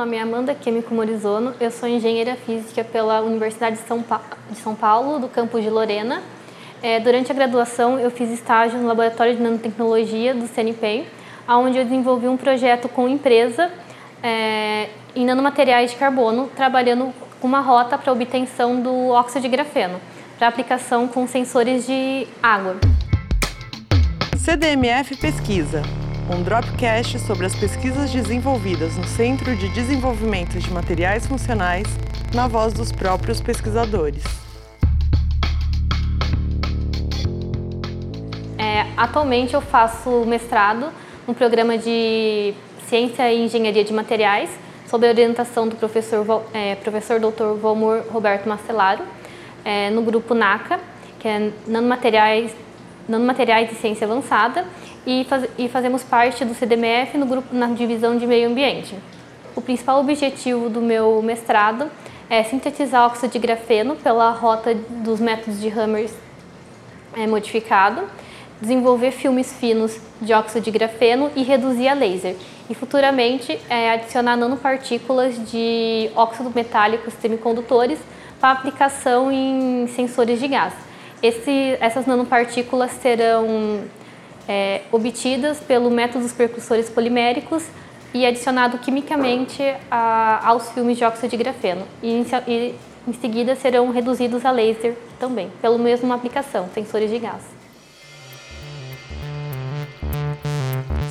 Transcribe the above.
nome é Amanda Químico Morizono, eu sou engenheira física pela Universidade de São, pa de São Paulo, do campus de Lorena. É, durante a graduação, eu fiz estágio no Laboratório de Nanotecnologia do CNPq, onde eu desenvolvi um projeto com empresa é, em nanomateriais de carbono, trabalhando com uma rota para obtenção do óxido de grafeno, para aplicação com sensores de água. CDMF Pesquisa, um Dropcast sobre as pesquisas desenvolvidas no Centro de Desenvolvimento de Materiais Funcionais, na voz dos próprios pesquisadores. É, atualmente eu faço mestrado no programa de Ciência e Engenharia de Materiais, sob a orientação do professor, é, professor Dr. Valmor Roberto Marcelaro, é, no grupo NACA, que é Nanomateriais, Nanomateriais de Ciência Avançada, e, faz, e fazemos parte do CDMF no grupo na divisão de meio ambiente. O principal objetivo do meu mestrado é sintetizar óxido de grafeno pela rota dos métodos de Hammers é, modificado, desenvolver filmes finos de óxido de grafeno e reduzir a laser. E futuramente é, adicionar nanopartículas de óxido metálico semicondutores para aplicação em sensores de gás. Esse, essas nanopartículas serão é, obtidas pelo método dos percussores poliméricos e adicionado quimicamente a, aos filmes de óxido de grafeno. E, e em seguida serão reduzidos a laser também, pela mesma aplicação, sensores de gás.